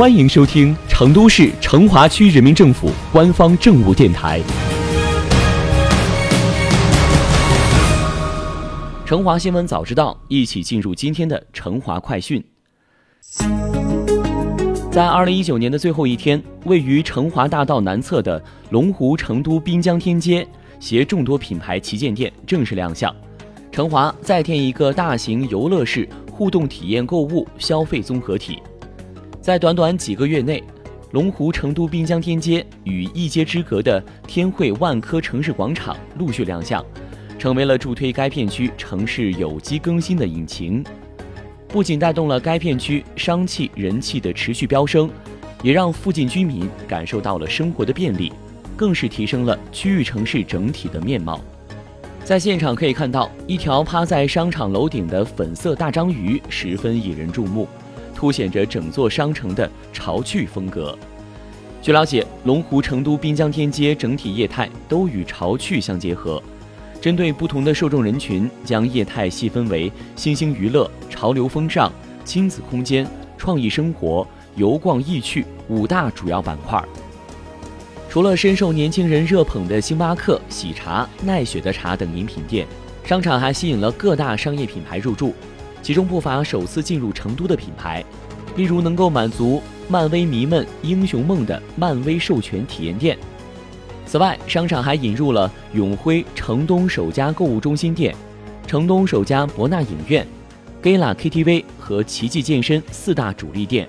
欢迎收听成都市成华区人民政府官方政务电台。成华新闻早知道，一起进入今天的成华快讯。在二零一九年的最后一天，位于成华大道南侧的龙湖成都滨江天街携众多品牌旗舰店正式亮相。成华再添一个大型游乐式互动体验购物消费综合体。在短短几个月内，龙湖成都滨江天街与一街之隔的天汇万科城市广场陆续亮相。成为了助推该片区城市有机更新的引擎，不仅带动了该片区商气人气的持续飙升，也让附近居民感受到了生活的便利，更是提升了区域城市整体的面貌。在现场可以看到，一条趴在商场楼顶的粉色大章鱼十分引人注目，凸显着整座商城的潮趣风格。据了解，龙湖成都滨江天街整体业态都与潮趣相结合。针对不同的受众人群，将业态细分为新兴娱乐、潮流风尚、亲子空间、创意生活、游逛易趣五大主要板块。除了深受年轻人热捧的星巴克、喜茶、奈雪的茶等饮品店，商场还吸引了各大商业品牌入驻，其中不乏首次进入成都的品牌，例如能够满足漫威迷们英雄梦的漫威授权体验店。此外，商场还引入了永辉城东首家购物中心店、城东首家博纳影院、Gala KTV 和奇迹健身四大主力店，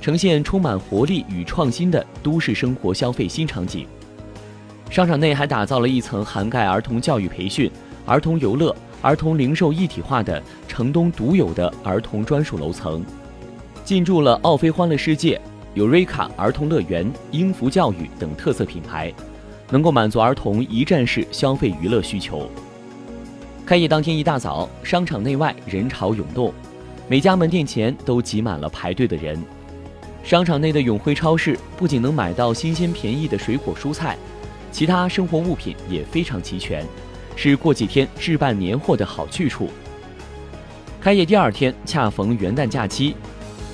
呈现充满活力与创新的都市生活消费新场景。商场内还打造了一层涵盖儿童教育培训、儿童游乐、儿童零售一体化的城东独有的儿童专属楼层，进驻了奥飞欢乐世界、有瑞卡儿童乐园、英孚教育等特色品牌。能够满足儿童一站式消费娱乐需求。开业当天一大早，商场内外人潮涌动，每家门店前都挤满了排队的人。商场内的永辉超市不仅能买到新鲜便宜的水果蔬菜，其他生活物品也非常齐全，是过几天置办年货的好去处。开业第二天恰逢元旦假期，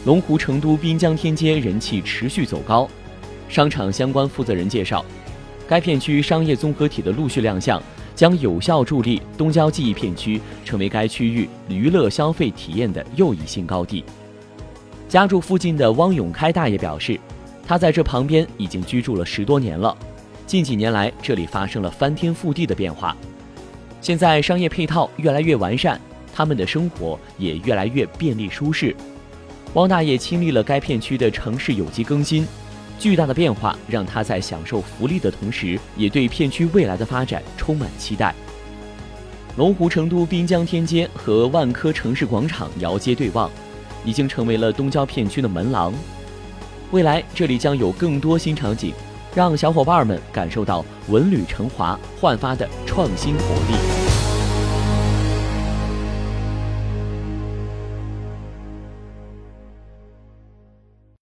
龙湖成都滨江天街人气持续走高。商场相关负责人介绍。该片区商业综合体的陆续亮相，将有效助力东郊记忆片区成为该区域娱乐消费体验的又一新高地。家住附近的汪永开大爷表示，他在这旁边已经居住了十多年了，近几年来这里发生了翻天覆地的变化，现在商业配套越来越完善，他们的生活也越来越便利舒适。汪大爷亲历了该片区的城市有机更新。巨大的变化让他在享受福利的同时，也对片区未来的发展充满期待。龙湖成都滨江天街和万科城市广场遥街对望，已经成为了东郊片区的门廊。未来这里将有更多新场景，让小伙伴们感受到文旅成华焕发的创新活力。